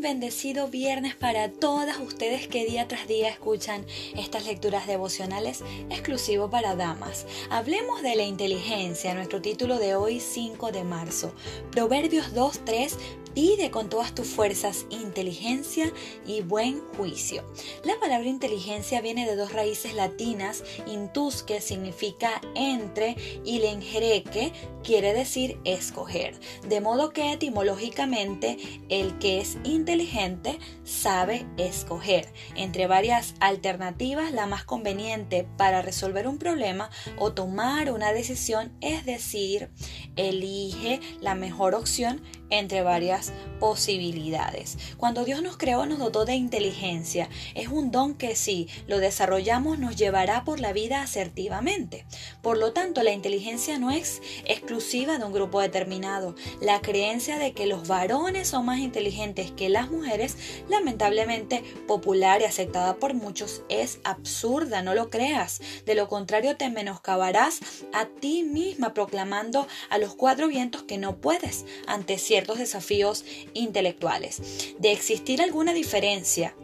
bendecido viernes para todas ustedes que día tras día escuchan estas lecturas devocionales exclusivo para damas. Hablemos de la inteligencia, nuestro título de hoy 5 de marzo. Proverbios 2.3 Pide con todas tus fuerzas inteligencia y buen juicio. La palabra inteligencia viene de dos raíces latinas, intus que significa entre y lenjereque quiere decir escoger. De modo que etimológicamente el que es inteligente sabe escoger entre varias alternativas la más conveniente para resolver un problema o tomar una decisión, es decir, elige la mejor opción entre varias posibilidades. Cuando Dios nos creó nos dotó de inteligencia. Es un don que si lo desarrollamos nos llevará por la vida asertivamente. Por lo tanto, la inteligencia no es exclusiva de un grupo determinado. La creencia de que los varones son más inteligentes que las mujeres, lamentablemente popular y aceptada por muchos, es absurda, no lo creas. De lo contrario, te menoscabarás a ti misma proclamando a los cuatro vientos que no puedes ante ciertos desafíos intelectuales. De existir alguna diferencia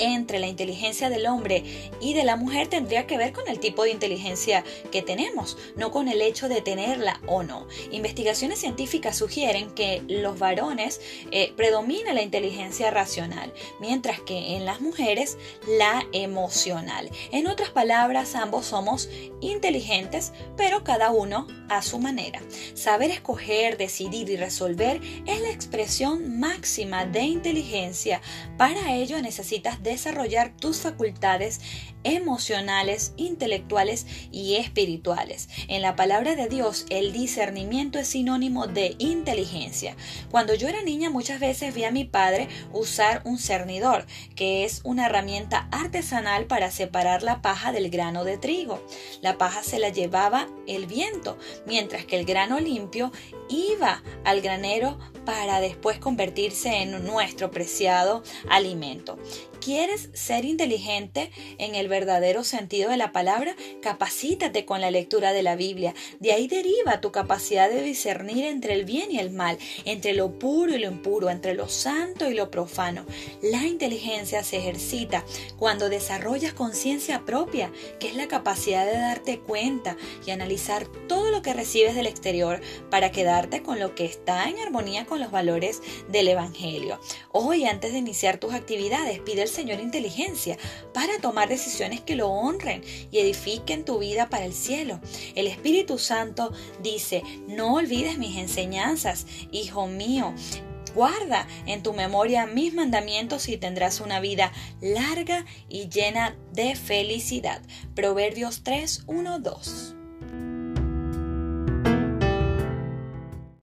entre la inteligencia del hombre y de la mujer tendría que ver con el tipo de inteligencia que tenemos, no con el hecho de tenerla o no. Investigaciones científicas sugieren que los varones eh, predomina la inteligencia racional, mientras que en las mujeres la emocional. En otras palabras, ambos somos inteligentes, pero cada uno a su manera. Saber escoger, decidir y resolver es la expresión máxima de inteligencia. Para ello necesitas desarrollar tus facultades emocionales, intelectuales y espirituales. En la palabra de Dios, el discernimiento es sinónimo de inteligencia. Cuando yo era niña muchas veces vi a mi padre usar un cernidor, que es una herramienta artesanal para separar la paja del grano de trigo. La paja se la llevaba el viento, mientras que el grano limpio iba al granero para después convertirse en nuestro preciado alimento. ¿Quieres ser inteligente en el verdadero sentido de la palabra? Capacítate con la lectura de la Biblia. De ahí deriva tu capacidad de discernir entre el bien y el mal, entre lo puro y lo impuro, entre lo santo y lo profano. La inteligencia se ejercita cuando desarrollas conciencia propia, que es la capacidad de darte cuenta y analizar todo lo que recibes del exterior para quedarte con lo que está en armonía con los valores del Evangelio. Hoy, antes de iniciar tus actividades, pide al Señor inteligencia para tomar decisiones que lo honren y edifiquen tu vida para el cielo. El Espíritu Santo dice, no olvides mis enseñanzas, hijo mío. Guarda en tu memoria mis mandamientos y tendrás una vida larga y llena de felicidad. Proverbios 3, 1, 2.